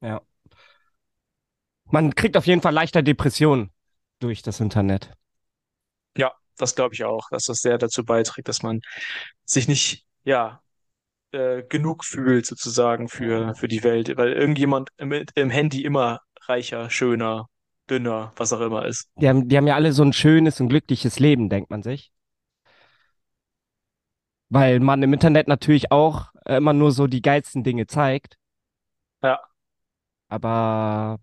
Ja. Man kriegt auf jeden Fall leichter Depressionen durch das Internet. Ja, das glaube ich auch, dass das sehr dazu beiträgt, dass man sich nicht, ja, äh, genug fühlt sozusagen für, für die Welt, weil irgendjemand im, im Handy immer reicher, schöner, dünner, was auch immer ist. Die haben, die haben ja alle so ein schönes und glückliches Leben, denkt man sich. Weil man im Internet natürlich auch immer nur so die geilsten Dinge zeigt. Ja. Aber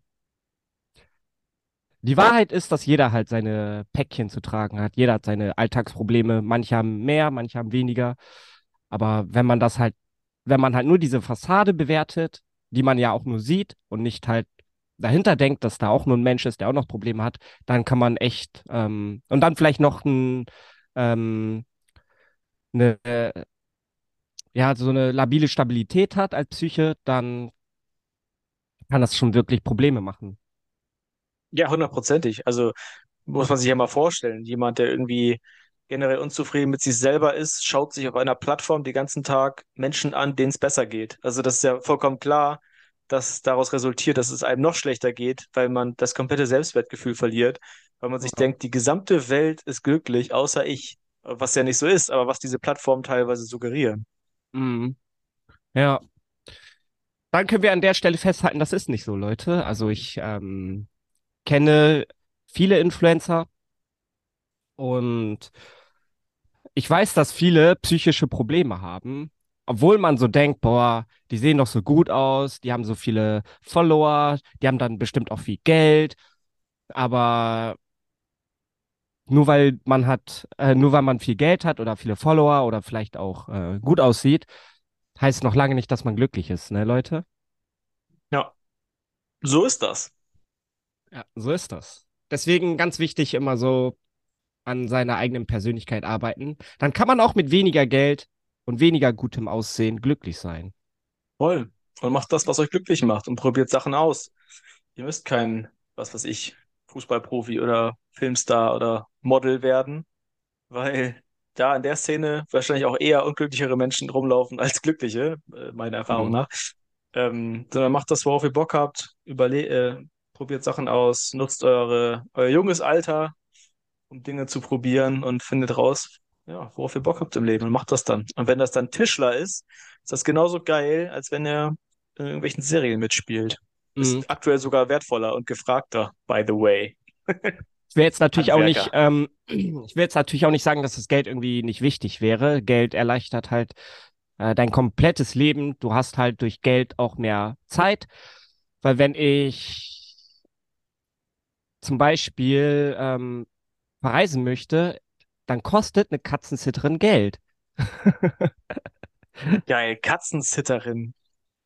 die Wahrheit ist, dass jeder halt seine Päckchen zu tragen hat. Jeder hat seine Alltagsprobleme. Manche haben mehr, manche haben weniger. Aber wenn man das halt, wenn man halt nur diese Fassade bewertet, die man ja auch nur sieht und nicht halt dahinter denkt, dass da auch nur ein Mensch ist, der auch noch Probleme hat, dann kann man echt ähm, und dann vielleicht noch ein, ähm, eine, ja, so eine labile Stabilität hat als Psyche, dann kann das schon wirklich Probleme machen. Ja, hundertprozentig. Also muss man sich ja mal vorstellen, jemand, der irgendwie generell unzufrieden mit sich selber ist, schaut sich auf einer Plattform den ganzen Tag Menschen an, denen es besser geht. Also das ist ja vollkommen klar, dass daraus resultiert, dass es einem noch schlechter geht, weil man das komplette Selbstwertgefühl verliert, weil man sich ja. denkt, die gesamte Welt ist glücklich, außer ich, was ja nicht so ist, aber was diese Plattformen teilweise suggerieren. Mhm. Ja. Dann können wir an der Stelle festhalten, das ist nicht so, Leute. Also ich ähm, kenne viele Influencer und ich weiß, dass viele psychische Probleme haben obwohl man so denkt, boah, die sehen doch so gut aus, die haben so viele Follower, die haben dann bestimmt auch viel Geld, aber nur weil man hat, äh, nur weil man viel Geld hat oder viele Follower oder vielleicht auch äh, gut aussieht, heißt noch lange nicht, dass man glücklich ist, ne, Leute? Ja, so ist das. Ja, so ist das. Deswegen ganz wichtig immer so an seiner eigenen Persönlichkeit arbeiten. Dann kann man auch mit weniger Geld und weniger gutem Aussehen glücklich sein. Voll. Und macht das, was euch glücklich macht und probiert Sachen aus. Ihr müsst kein, was weiß ich, Fußballprofi oder Filmstar oder Model werden, weil da in der Szene wahrscheinlich auch eher unglücklichere Menschen rumlaufen als glückliche, äh, meiner Erfahrung mhm. nach. Ähm, sondern macht das, worauf ihr Bock habt, überle äh, probiert Sachen aus, nutzt eure, euer junges Alter um Dinge zu probieren und findet raus, ja, worauf ihr Bock habt im Leben und macht das dann. Und wenn das dann Tischler ist, ist das genauso geil, als wenn er in irgendwelchen Serien mitspielt. Mhm. Ist aktuell sogar wertvoller und gefragter, by the way. Ich will jetzt natürlich auch nicht, Handwerker. ähm, ich will jetzt natürlich auch nicht sagen, dass das Geld irgendwie nicht wichtig wäre. Geld erleichtert halt äh, dein komplettes Leben. Du hast halt durch Geld auch mehr Zeit. Weil wenn ich zum Beispiel ähm, verreisen möchte, dann kostet eine Katzensitterin Geld. <laughs> Geil, Katzensitterin.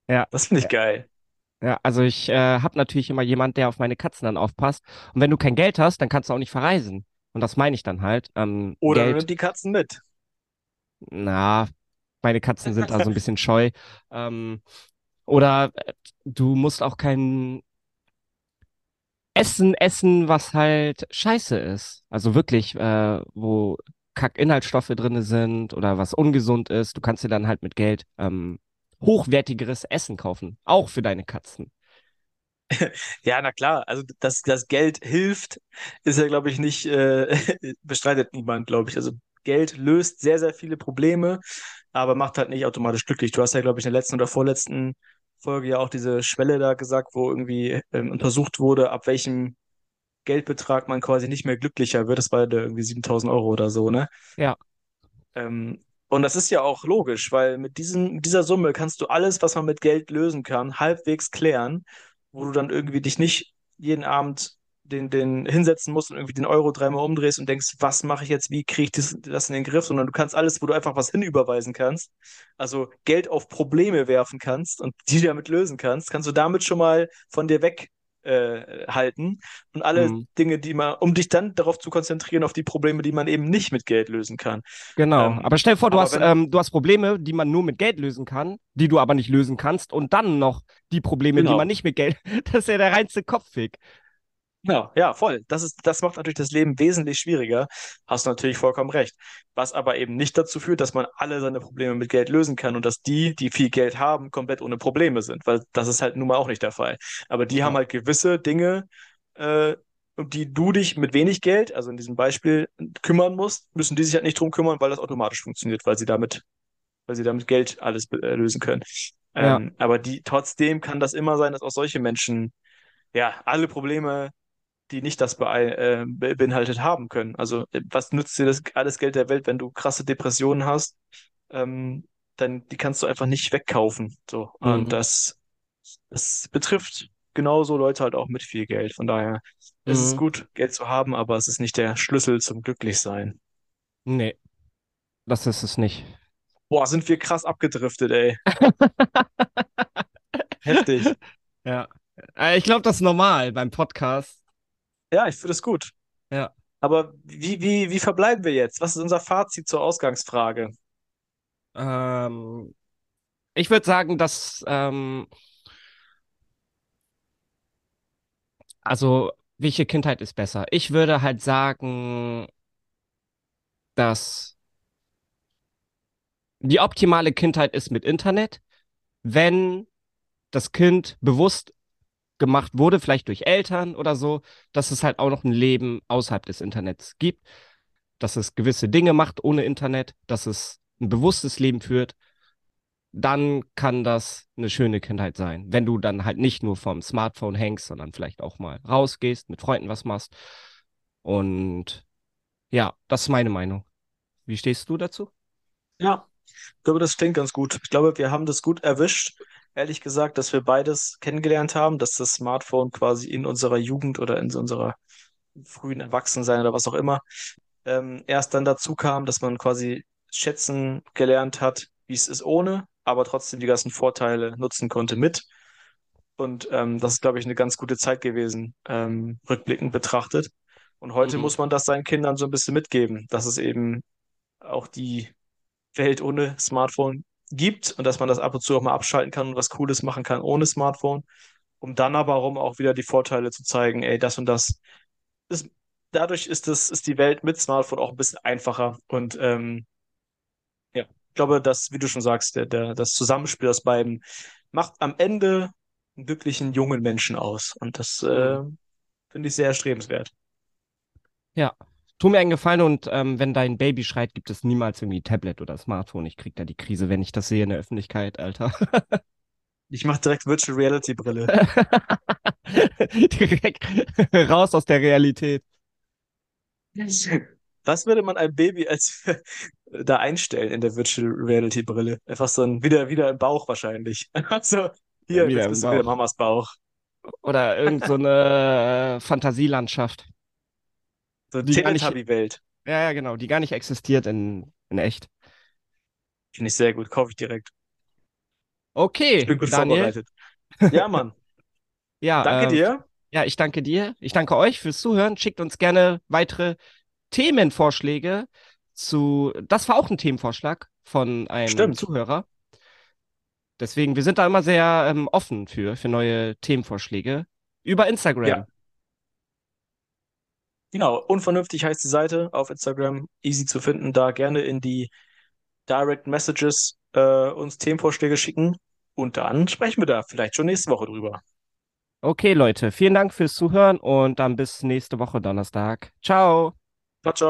Ja. Das finde ich geil. Ja, also ich äh, habe natürlich immer jemand, der auf meine Katzen dann aufpasst. Und wenn du kein Geld hast, dann kannst du auch nicht verreisen. Und das meine ich dann halt. Ähm, Oder Geld, nimmt die Katzen mit. na, meine Katzen sind da so ein bisschen <laughs> scheu. Ähm, oder äh, du musst auch kein Essen essen, was halt scheiße ist. Also wirklich, äh, wo Kack-Inhaltsstoffe drin sind oder was ungesund ist. Du kannst dir dann halt mit Geld ähm, hochwertigeres Essen kaufen. Auch für deine Katzen. <laughs> Ja, na klar. Also, dass das Geld hilft, ist ja, glaube ich, nicht, äh, <laughs> bestreitet niemand, glaube ich. Also, Geld löst sehr, sehr viele Probleme, aber macht halt nicht automatisch glücklich. Du hast ja, glaube ich, in der letzten oder vorletzten Folge ja auch diese Schwelle da gesagt, wo irgendwie ähm, untersucht wurde, ab welchem Geldbetrag man quasi nicht mehr glücklicher wird. Das war ja irgendwie 7000 Euro oder so, ne? Ja. Ähm, und das ist ja auch logisch, weil mit diesen, mit dieser Summe kannst du alles, was man mit Geld lösen kann, halbwegs klären, wo du dann irgendwie dich nicht jeden Abend den, den hinsetzen musst und irgendwie den Euro dreimal umdrehst und denkst, was mache ich jetzt, wie kriege ich das, das in den Griff, sondern du kannst alles, wo du einfach was hinüberweisen kannst, also Geld auf Probleme werfen kannst und die damit lösen kannst, kannst du damit schon mal von dir weg äh, halten und alle Mhm. Dinge, die man, um dich dann darauf zu konzentrieren, auf die Probleme, die man eben nicht mit Geld lösen kann. Genau. Ähm, Aber stell dir vor, du hast, ähm, du hast Probleme, die man nur mit Geld lösen kann, die du aber nicht lösen kannst, und dann noch die Probleme, die man genau. nicht mit Geld. <laughs> Das ist ja der reinste Kopfweg. Ja, ja, voll. Das ist, das macht natürlich das Leben wesentlich schwieriger. Hast du natürlich vollkommen recht. Was aber eben nicht dazu führt, dass man alle seine Probleme mit Geld lösen kann und dass die, die viel Geld haben, komplett ohne Probleme sind, weil das ist halt nun mal auch nicht der Fall. Aber die haben Ja. halt gewisse Dinge, äh, um die du dich mit wenig Geld, also in diesem Beispiel, kümmern musst, müssen die sich halt nicht drum kümmern, weil das automatisch funktioniert, weil sie damit, weil sie damit Geld alles äh, lösen können. Ja. Ähm, aber die, trotzdem kann das immer sein, dass auch solche Menschen, ja, alle Probleme die nicht das äh, be- beinhaltet haben können. Also, äh, was nützt dir das alles Geld der Welt, wenn du krasse Depressionen hast? Ähm, dann die kannst du einfach nicht wegkaufen. So. Und Mhm. das, das betrifft genauso Leute halt auch mit viel Geld. Von daher ist es Mhm. gut, Geld zu haben, aber es ist nicht der Schlüssel zum Glücklichsein. Nee, das ist es nicht. Boah, sind wir krass abgedriftet, ey. <laughs> Heftig. Ja. Äh, Ich glaube, das ist normal beim Podcast. Ja, ich finde es gut. Ja. Aber wie, wie, wie verbleiben wir jetzt? Was ist unser Fazit zur Ausgangsfrage? Ähm, ich würde sagen, dass, ähm, also, welche Kindheit ist besser? Ich würde halt sagen, dass die optimale Kindheit ist mit Internet, wenn das Kind bewusst gemacht wurde, vielleicht durch Eltern oder so, dass es halt auch noch ein Leben außerhalb des Internets gibt, dass es gewisse Dinge macht ohne Internet, dass es ein bewusstes Leben führt, dann kann das eine schöne Kindheit sein. Wenn du dann halt nicht nur vom Smartphone hängst, sondern vielleicht auch mal rausgehst, mit Freunden was machst. Und ja, das ist meine Meinung. Wie stehst du dazu? Ja, ich glaube, das klingt ganz gut. Ich glaube, wir haben das gut erwischt. Ehrlich gesagt, dass wir beides kennengelernt haben, dass das Smartphone quasi in unserer Jugend oder in unserer frühen Erwachsensein oder was auch immer ähm, erst dann dazu kam, dass man quasi schätzen gelernt hat, wie es ist ohne, aber trotzdem die ganzen Vorteile nutzen konnte mit. Und ähm, das ist, glaube ich, eine ganz gute Zeit gewesen, ähm, rückblickend betrachtet. Und heute Mhm. muss man das seinen Kindern so ein bisschen mitgeben, dass es eben auch die Welt ohne Smartphone gibt und dass man das ab und zu auch mal abschalten kann und was Cooles machen kann ohne Smartphone, um dann aber rum auch wieder die Vorteile zu zeigen, ey, das und das ist, dadurch ist das, ist die Welt mit Smartphone auch ein bisschen einfacher und ähm, ja, ich glaube, dass, wie du schon sagst, der, der, das Zusammenspiel aus beiden macht am Ende einen glücklichen jungen Menschen aus und das äh, Mhm. finde ich sehr erstrebenswert. Ja, Tu mir einen Gefallen und ähm, wenn dein Baby schreit, gibt es niemals irgendwie Tablet oder Smartphone. Ich krieg da die Krise, wenn ich das sehe in der Öffentlichkeit, Alter. <laughs> Ich mache direkt Virtual Reality Brille. Direkt <laughs> raus aus der Realität. Was würde man einem Baby als <laughs> da einstellen in der Virtual Reality Brille? Einfach so ein wieder wieder im Bauch wahrscheinlich. Also hier, Wieder jetzt bist du wieder. Mamas Bauch. Oder irgend so eine äh, Fantasielandschaft. So Die gar nicht- Teletubby-Welt. Ja, ja, genau, die gar nicht existiert in, in echt. Finde ich sehr gut, kaufe ich direkt. Okay, Ich bin gut Daniel. vorbereitet. Ja, Mann. <laughs> Ja, Danke ähm, dir. Ja, ich danke dir. Ich danke euch fürs Zuhören. Schickt uns gerne weitere Themenvorschläge zu. Das war auch ein Themenvorschlag von einem Stimmt. Zuhörer. Deswegen, wir sind da immer sehr ähm, offen für, für neue Themenvorschläge über Instagram. Ja. Genau, unvernünftig heißt die Seite auf Instagram, easy zu finden. Da gerne in die Direct Messages äh, uns Themenvorschläge schicken und dann sprechen wir da vielleicht schon nächste Woche drüber. Okay, Leute, vielen Dank fürs Zuhören und dann bis nächste Woche Donnerstag. Ciao. Ciao, ciao.